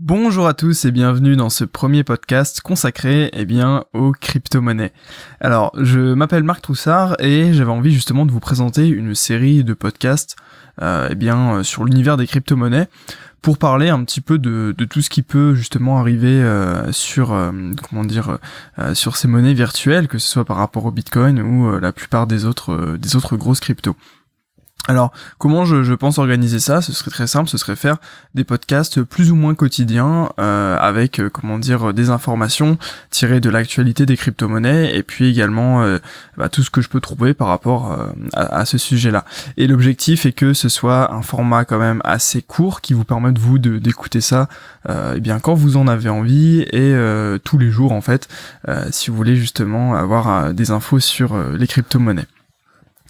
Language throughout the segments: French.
Bonjour à tous et bienvenue dans ce premier podcast consacré eh bien aux crypto-monnaies. Alors, je m'appelle Marc Troussard et j'avais envie justement de vous présenter une série de podcasts euh, eh bien sur l'univers des crypto-monnaies pour parler un petit peu de, tout ce qui peut justement arriver euh, sur euh, comment dire sur ces monnaies virtuelles que ce soit par rapport au Bitcoin ou la plupart des autres des autres grosses cryptos. Alors, comment je, pense organiser ça? Ce serait très simple, ce serait faire des podcasts plus ou moins quotidiens euh, avec, euh, comment dire, des informations tirées de l'actualité des crypto-monnaies et puis également euh, bah, tout ce que je peux trouver par rapport à, ce sujet-là. Et l'objectif est que ce soit un format quand même assez court qui vous permette vous d'écouter ça, eh bien quand vous en avez envie et tous les jours en fait, si vous voulez justement avoir des infos sur les crypto-monnaies.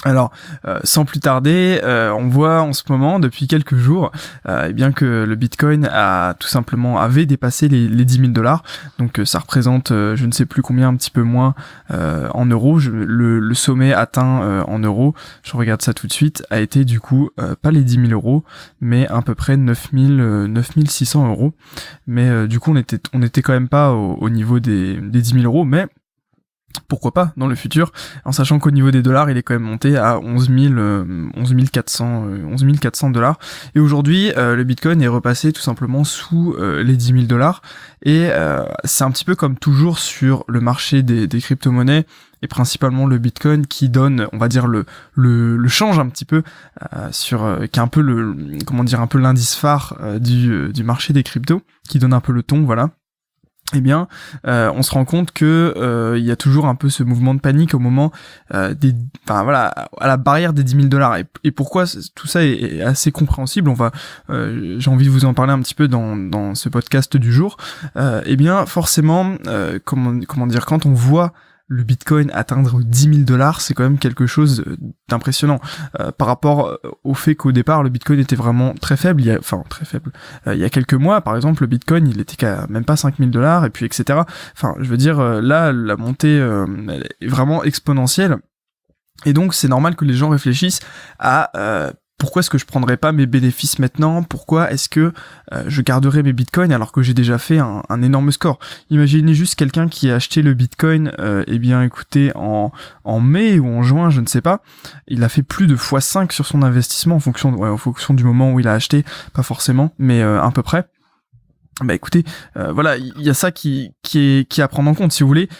Alors, euh, sans plus tarder, euh, on voit en ce moment, depuis quelques jours, euh, eh bien que le Bitcoin a tout simplement avait dépassé les, les 10 000 dollars. Donc, ça représente, je ne sais plus combien, un petit peu moins en euros. le, sommet atteint en euros, je regarde ça tout de suite, a été du coup pas les 10 000 euros, mais à peu près 9 600 euros. Mais du coup, on était, on était quand même pas au, niveau des, des 10 000 euros, mais pourquoi pas dans le futur, en sachant qu'au niveau des dollars, il est quand même monté à 11 11 400, 11 400 dollars. Et aujourd'hui, euh, le Bitcoin est repassé tout simplement sous euh, les 10 000 dollars. Et euh, c'est un petit peu comme toujours sur le marché des, crypto-monnaies et principalement le Bitcoin qui donne, on va dire le le, change un petit peu sur, qui est un peu le, comment dire, un peu l'indice phare du du marché des cryptos, qui donne un peu le ton, voilà eh bien, euh, on se rend compte que euh, il y a toujours un peu ce mouvement de panique au moment euh, des, enfin voilà, à la barrière des 10 000 dollars. Et, pourquoi tout ça est, assez compréhensible On va, j'ai envie de vous en parler un petit peu dans, dans ce podcast du jour. eh bien, forcément, comment comment dire, quand on voit le Bitcoin atteindre 10 000 dollars, c'est quand même quelque chose d'impressionnant euh, par rapport euh, au fait qu'au départ le Bitcoin était vraiment très faible, il y a, enfin très faible. Euh, il y a quelques mois, par exemple, le Bitcoin il était qu'à même pas 5 000 dollars et puis etc. Enfin, je veux dire là la montée est vraiment exponentielle. Et donc c'est normal que les gens réfléchissent à pourquoi est-ce que je prendrais pas mes bénéfices maintenant? Pourquoi est-ce que euh, je garderais mes bitcoins alors que j'ai déjà fait un, énorme score? Imaginez juste quelqu'un qui a acheté le bitcoin, euh, eh bien écoutez, en, en mai ou en juin, je ne sais pas, il a fait plus de x5 sur son investissement en fonction, en fonction du moment où il a acheté, pas forcément, mais euh, à peu près. Bah écoutez, euh, voilà, il y a ça qui, qui, est, qui est à prendre en compte, si vous voulez.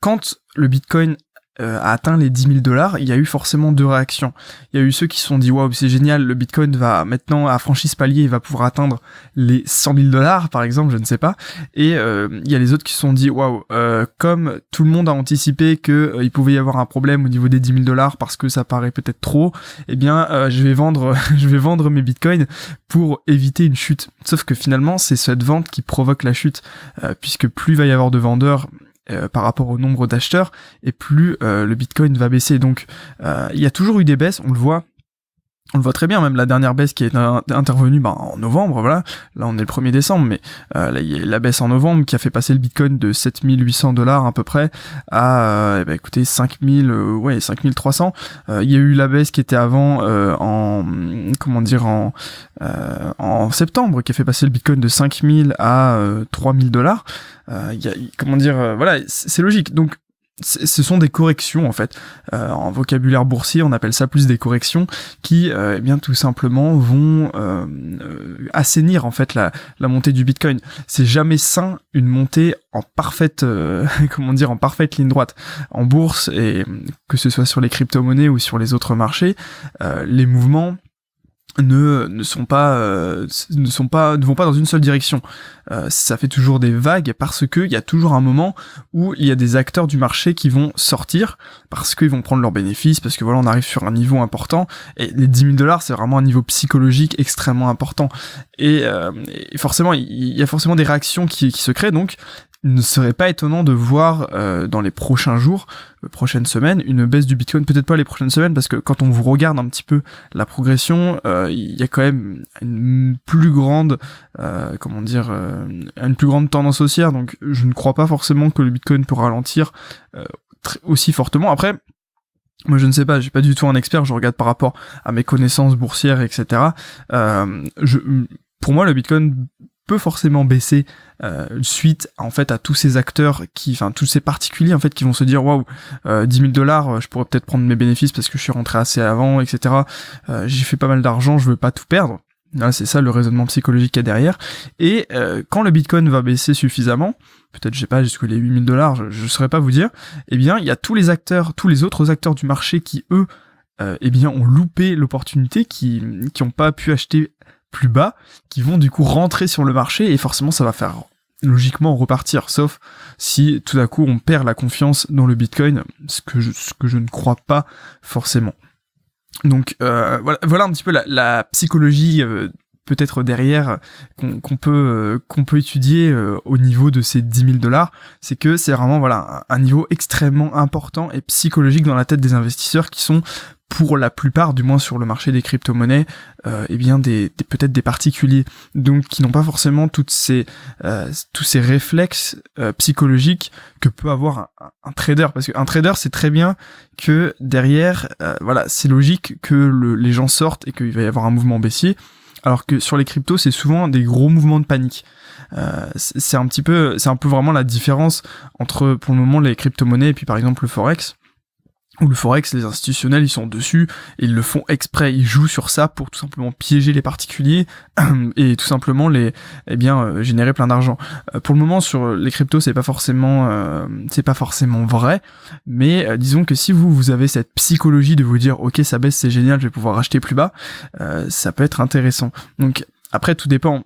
quand le Bitcoin euh, a atteint les 10 000 dollars, il y a eu forcément deux réactions. Il y a eu ceux qui se sont dit waouh c'est génial, le Bitcoin va maintenant à franchi ce palier, il va pouvoir atteindre les 100 000 dollars par exemple, je ne sais pas. Et euh, il y a les autres qui se sont dit waouh, euh, comme tout le monde a anticipé que il pouvait y avoir un problème au niveau des 10 000 dollars parce que ça paraît peut-être trop, eh bien je vais vendre, je vais vendre mes Bitcoins pour éviter une chute. Sauf que finalement c'est cette vente qui provoque la chute, puisque plus il va y avoir de vendeurs euh, par rapport au nombre d'acheteurs et plus euh, le Bitcoin va baisser. Donc euh, il y a toujours eu des baisses, on le voit on le voit très bien, même la dernière baisse qui est intervenue ben, en novembre, voilà. Là, on est le 1er décembre, mais euh, il y a la baisse en novembre qui a fait passer le Bitcoin de 7800 dollars à peu près à, euh, eh ben, écoutez, 5000, euh, ouais, 5300. Il y a eu la baisse qui était avant en, comment dire, en, en septembre, qui a fait passer le Bitcoin de 5000 à 3000 dollars. Comment dire, voilà, c'est logique. Donc, ce sont des corrections en fait. Euh, en vocabulaire boursier, on appelle ça plus des corrections qui, euh, eh bien, tout simplement vont euh, assainir en fait la, la montée du Bitcoin. C'est jamais sain une montée en parfaite, comment dire, en parfaite ligne droite. En bourse et que ce soit sur les crypto-monnaies ou sur les autres marchés, les mouvements ne ne sont pas euh, ne sont pas ne vont pas dans une seule direction. Euh, ça fait toujours des vagues parce que il y a toujours un moment où il y a des acteurs du marché qui vont sortir parce qu'ils vont prendre leurs bénéfices parce que voilà on arrive sur un niveau important. Et les 10 000 dollars c'est vraiment un niveau psychologique extrêmement important. Et, euh, forcément il y a forcément des réactions qui se créent. Donc il ne serait pas étonnant de voir euh, dans les prochains jours, euh, prochaines semaines, une baisse du Bitcoin. Peut-être pas les prochaines semaines, parce que quand on vous regarde un petit peu la progression, euh, il y a quand même une plus grande, comment dire, une plus grande tendance haussière. Donc, je ne crois pas forcément que le Bitcoin peut ralentir aussi fortement. Après, moi je ne sais pas, je suis pas du tout un expert, je regarde par rapport à mes connaissances boursières, etc. je, pour moi le Bitcoin peut forcément baisser euh, suite en fait à tous ces acteurs qui, enfin tous ces particuliers en fait qui vont se dire waouh, 10 000 dollars, je pourrais peut-être prendre mes bénéfices parce que je suis rentré assez avant, etc. Euh, j'ai fait pas mal d'argent, je veux pas tout perdre. c'est ça le raisonnement psychologique qu'il y a derrière. Et euh, quand le Bitcoin va baisser suffisamment, peut-être je sais pas jusqu'à les 8000 dollars, je, ne saurais pas vous dire, eh bien il y a tous les acteurs, tous les autres acteurs du marché qui eux, eh bien ont loupé l'opportunité, qui qui ont pas pu acheter plus bas, qui vont du coup rentrer sur le marché et forcément ça va faire logiquement repartir, sauf si tout à coup on perd la confiance dans le Bitcoin, ce que je, ne crois pas forcément. Donc euh, voilà, voilà un petit peu la, psychologie euh, peut-être derrière qu'on peut euh, qu'on peut étudier au niveau de ces 10 000 dollars, c'est que c'est vraiment voilà un, niveau extrêmement important et psychologique dans la tête des investisseurs qui sont pour la plupart, du moins sur le marché des crypto-monnaies, euh, eh bien des, peut-être des particuliers, donc qui n'ont pas forcément toutes ces euh, tous ces réflexes euh, psychologiques que peut avoir un, trader, parce qu'un trader c'est très bien que derrière, euh, voilà, c'est logique que les gens sortent et qu'il va y avoir un mouvement baissier, alors que sur les cryptos c'est souvent des gros mouvements de panique. Euh, c'est un petit peu, c'est un peu vraiment la différence entre pour le moment les crypto-monnaies et puis par exemple le forex ou le forex, les institutionnels, ils sont dessus, ils le font exprès, ils jouent sur ça pour tout simplement piéger les particuliers et tout simplement les, eh bien, euh, générer plein d'argent. Euh, pour le moment, sur les cryptos, c'est pas forcément, euh, c'est pas forcément vrai, mais disons que si vous vous avez cette psychologie de vous dire, ok, ça baisse, c'est génial, je vais pouvoir acheter plus bas, ça peut être intéressant. Donc après, tout dépend.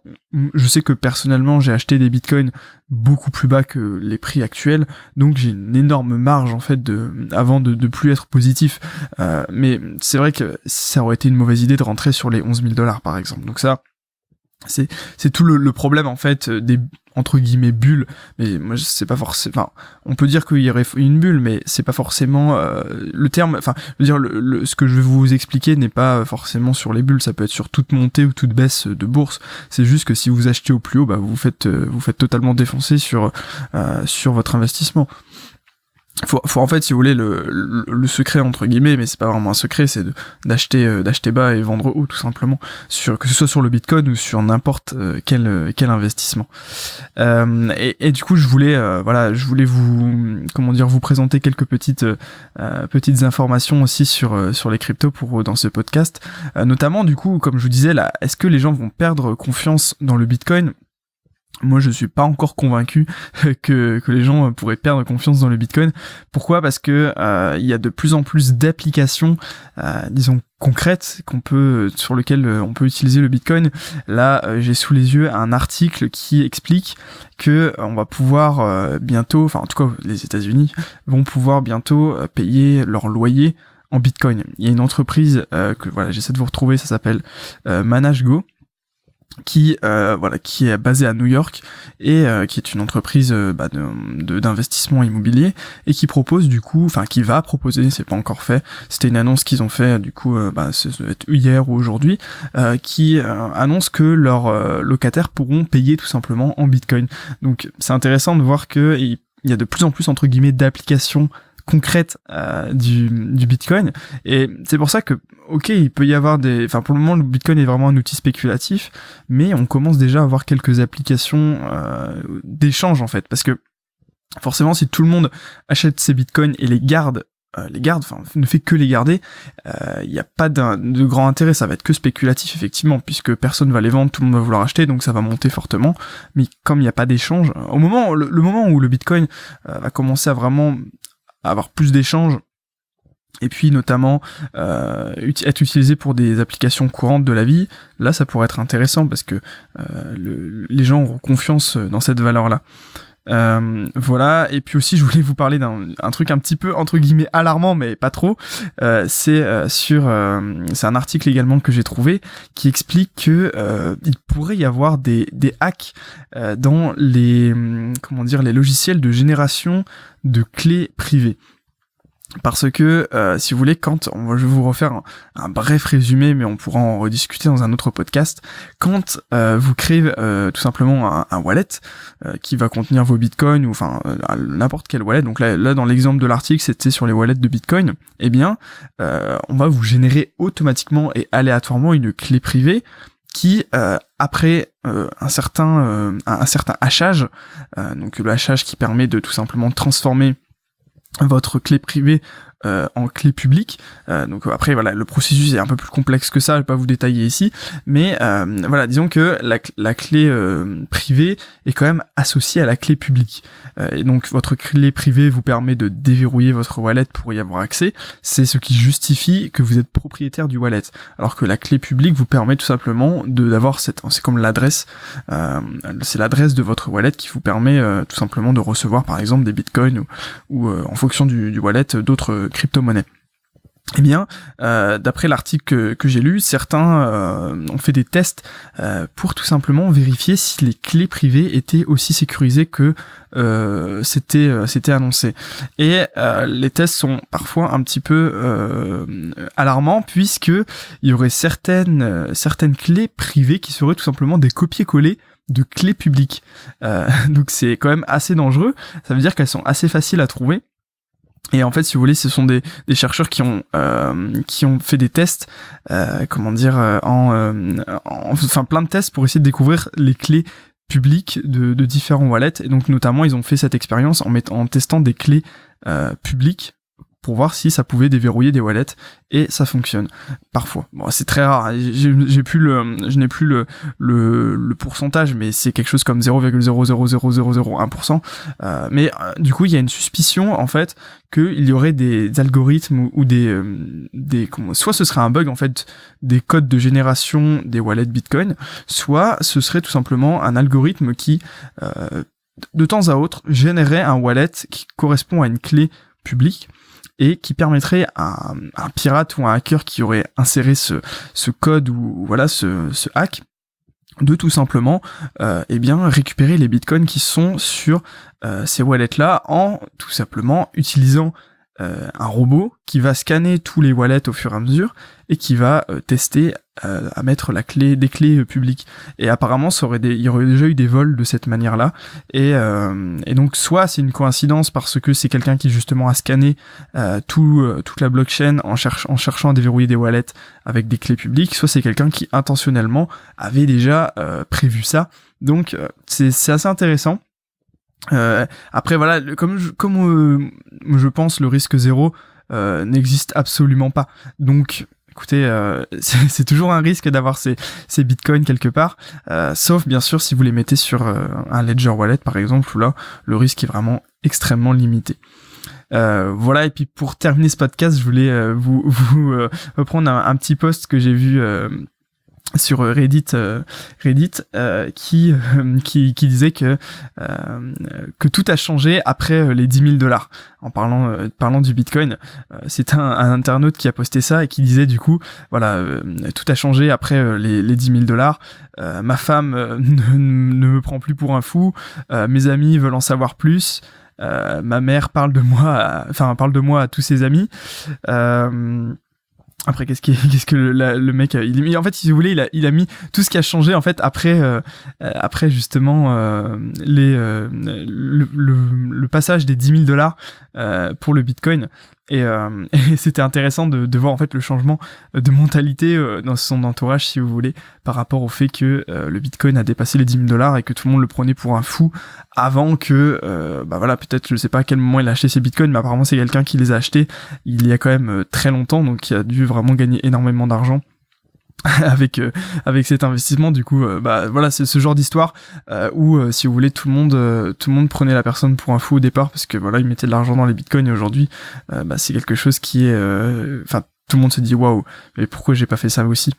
Je sais que personnellement, j'ai acheté des bitcoins beaucoup plus bas que les prix actuels, donc j'ai une énorme marge en fait de avant de, de plus être positif. Euh, mais c'est vrai que ça aurait été une mauvaise idée de rentrer sur les 11 000 dollars par exemple. Donc ça, c'est c'est tout le, problème en fait des entre guillemets bulles. Mais moi c'est pas forcément enfin on peut dire qu'il y aurait une bulle mais c'est pas forcément euh, le terme enfin je veux dire le, ce que je vais vous expliquer n'est pas forcément sur les bulles. Ça peut être sur toute montée ou toute baisse de bourse. C'est juste que si vous achetez au plus haut bah vous faites vous faites totalement défoncer sur euh, sur votre investissement faut, faut en fait si vous voulez le, secret entre guillemets mais c'est pas vraiment un secret c'est d'acheter euh, d'acheter bas et vendre haut tout simplement. Sur que ce soit sur le bitcoin ou sur n'importe euh, quel euh, quel investissement. Et, du coup je voulais voilà je voulais vous comment dire vous présenter quelques petites petites informations aussi sur sur les cryptos pour dans ce podcast. Notamment du coup comme je vous disais là est-ce que les gens vont perdre confiance dans le bitcoin? Moi, je suis pas encore convaincu que, que les gens pourraient perdre confiance dans le Bitcoin. Pourquoi? Parce que euh, il y a de plus en plus d'applications, euh, disons concrètes, qu'on peut sur lesquelles on peut utiliser le Bitcoin. Là, euh, j'ai sous les yeux un article qui explique que on va pouvoir bientôt, enfin en tout cas les États-Unis vont pouvoir bientôt payer leur loyer en Bitcoin. Il y a une entreprise que voilà, j'essaie de vous retrouver, ça s'appelle ManageGo qui euh, voilà qui est basée à New York et euh, qui est une entreprise euh, bah, d'investissement immobilier et qui propose du coup enfin qui va proposer c'est pas encore fait c'était une annonce qu'ils ont fait du coup bah, hier ou aujourd'hui qui annonce que leurs locataires pourront payer tout simplement en bitcoin. Donc c'est intéressant de voir que il y a de plus en plus entre guillemets d'applications concrète euh, du, du Bitcoin. Et c'est pour ça que, ok, il peut y avoir des... Enfin, pour le moment, le Bitcoin est vraiment un outil spéculatif, mais on commence déjà à avoir quelques applications euh, d'échange, en fait. Parce que, forcément, si tout le monde achète ses Bitcoins et les garde euh, les garde, enfin ne fait que les garder, il n'y a pas de grand intérêt, ça va être que spéculatif effectivement, puisque personne va les vendre, tout le monde va vouloir acheter, donc ça va monter fortement. Mais comme il n'y a pas d'échange, au moment, le, moment où le Bitcoin va commencer à vraiment avoir plus d'échanges et puis notamment euh, être utilisé pour des applications courantes de la vie, là ça pourrait être intéressant parce que euh, les gens auront confiance dans cette valeur-là. Euh, voilà, et puis aussi je voulais vous parler d'un truc un petit peu entre guillemets alarmant, mais pas trop. Euh, c'est euh, sur, c'est un article également que j'ai trouvé qui explique que il pourrait y avoir des, des hacks dans les comment dire les logiciels de génération de clés privées. Parce que, euh, si vous voulez, quand, je vais vous refaire un, bref résumé, mais on pourra en rediscuter dans un autre podcast, quand euh, vous créez euh, tout simplement un, wallet qui va contenir vos bitcoins, ou enfin n'importe quel wallet, donc là, là dans l'exemple de l'article c'était sur les wallets de bitcoin, eh bien on va vous générer automatiquement et aléatoirement une clé privée qui après un certain un, certain hachage, donc le hachage qui permet de tout simplement transformer votre clé privée en clé publique. Euh, donc après voilà, le processus est un peu plus complexe que ça, je vais pas vous détailler ici, mais euh, voilà, disons que la, clé privée est quand même associée à la clé publique. et donc votre clé privée vous permet de déverrouiller votre wallet pour y avoir accès. C'est ce qui justifie que vous êtes propriétaire du wallet, alors que la clé publique vous permet tout simplement de d'avoir cette, c'est comme l'adresse, c'est l'adresse de votre wallet qui vous permet tout simplement de recevoir par exemple des bitcoins ou, ou en fonction du wallet d'autres crypto-monnaie. Eh bien, euh, d'après l'article que, j'ai lu, certains euh, ont fait des tests euh, pour tout simplement vérifier si les clés privées étaient aussi sécurisées que c'était annoncé. Et les tests sont parfois un petit peu alarmants puisque il y aurait certaines certaines clés privées qui seraient tout simplement des copier-coller de clés publiques. donc c'est quand même assez dangereux. Ça veut dire qu'elles sont assez faciles à trouver et en fait, si vous voulez, ce sont des, chercheurs qui ont euh, qui ont fait des tests, euh, comment dire, euh, en, en, enfin plein de tests pour essayer de découvrir les clés publiques de, de différents wallets. Et donc notamment, ils ont fait cette expérience en mettant, en testant des clés publiques pour voir si ça pouvait déverrouiller des wallets et ça fonctionne parfois. Bon, c'est très rare. J'ai plus le, je n'ai plus le, le, le, pourcentage, mais c'est quelque chose comme 0,00001%. Euh, mais euh, du coup, il y a une suspicion en fait qu'il y aurait des algorithmes ou, des, euh, des comment, soit ce serait un bug en fait des codes de génération des wallets Bitcoin, soit ce serait tout simplement un algorithme qui de temps à autre générait un wallet qui correspond à une clé publique et qui permettrait à un pirate ou un hacker qui aurait inséré ce, code ou voilà ce, ce hack de tout simplement euh, eh bien récupérer les bitcoins qui sont sur euh, ces wallets là en tout simplement utilisant euh, un robot qui va scanner tous les wallets au fur et à mesure et qui va euh, tester euh, à mettre la clé des clés publiques. Et apparemment, ça aurait des, il y aurait déjà eu des vols de cette manière-là. Et, et donc, soit c'est une coïncidence parce que c'est quelqu'un qui justement a scanné tout, toute la blockchain en, en cherchant à déverrouiller des wallets avec des clés publiques, soit c'est quelqu'un qui intentionnellement avait déjà prévu ça. Donc, c'est assez intéressant. Euh, après voilà, comme je, comme euh, je pense le risque zéro euh, n'existe absolument pas. Donc écoutez, euh, c'est toujours un risque d'avoir ces, ces bitcoins quelque part, euh, sauf bien sûr si vous les mettez sur un ledger wallet par exemple, où là le risque est vraiment extrêmement limité. voilà et puis pour terminer ce podcast, je voulais vous, vous reprendre un, un, petit post que j'ai vu sur Reddit euh, Reddit euh, qui, euh, qui, qui disait que que tout a changé après les 10 000 dollars. En parlant parlant du Bitcoin c'est un, internaute qui a posté ça et qui disait du coup voilà tout a changé après les, les 10 000 dollars. Ma femme ne, ne, me prend plus pour un fou. Mes amis veulent en savoir plus. Ma mère parle de moi enfin parle de moi à tous ses amis après, qu'est-ce, qu'est-ce que le, le mec, il, en fait, si vous voulez, il a, il a mis tout ce qui a changé en fait après, euh, après justement euh, les, euh, le, le, passage des 10 000 dollars pour le Bitcoin. Et, et c'était intéressant de, voir en fait le changement de mentalité dans son entourage, si vous voulez, par rapport au fait que le Bitcoin a dépassé les 10 000 dollars et que tout le monde le prenait pour un fou avant que, bah voilà, peut-être je sais pas à quel moment il a acheté ses Bitcoins, mais apparemment c'est quelqu'un qui les a achetés il y a quand même très longtemps, donc il a dû vraiment gagner énormément d'argent avec euh, avec cet investissement. Du coup euh, bah voilà c'est ce genre d'histoire euh, où si vous voulez tout le monde tout le monde prenait la personne pour un fou au départ parce que voilà il mettait de l'argent dans les bitcoins et aujourd'hui bah c'est quelque chose qui est enfin tout le monde se dit waouh mais pourquoi j'ai pas fait ça aussi?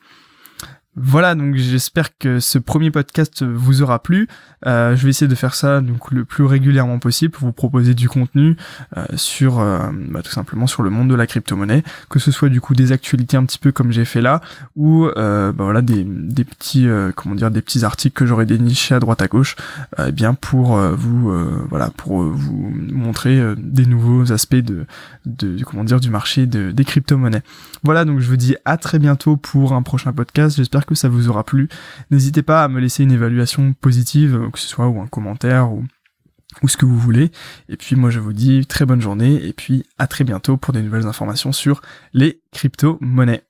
Voilà, donc j'espère que ce premier podcast vous aura plu. Euh, je vais essayer de faire ça donc le plus régulièrement possible pour vous proposer du contenu euh, sur euh, bah, tout simplement sur le monde de la crypto-monnaie, que ce soit du coup des actualités un petit peu comme j'ai fait là, ou bah, voilà des, des petits comment dire des petits articles que j'aurais dénichés à droite à gauche, eh bien pour vous voilà pour vous montrer des nouveaux aspects de, de comment dire du marché de, des crypto-monnaies. Voilà, donc je vous dis à très bientôt pour un prochain podcast. Que ça vous aura plu. N'hésitez pas à me laisser une évaluation positive, euh, que ce soit ou un commentaire ou, ou ce que vous voulez. Et puis moi je vous dis très bonne journée et puis à très bientôt pour des nouvelles informations sur les crypto-monnaies.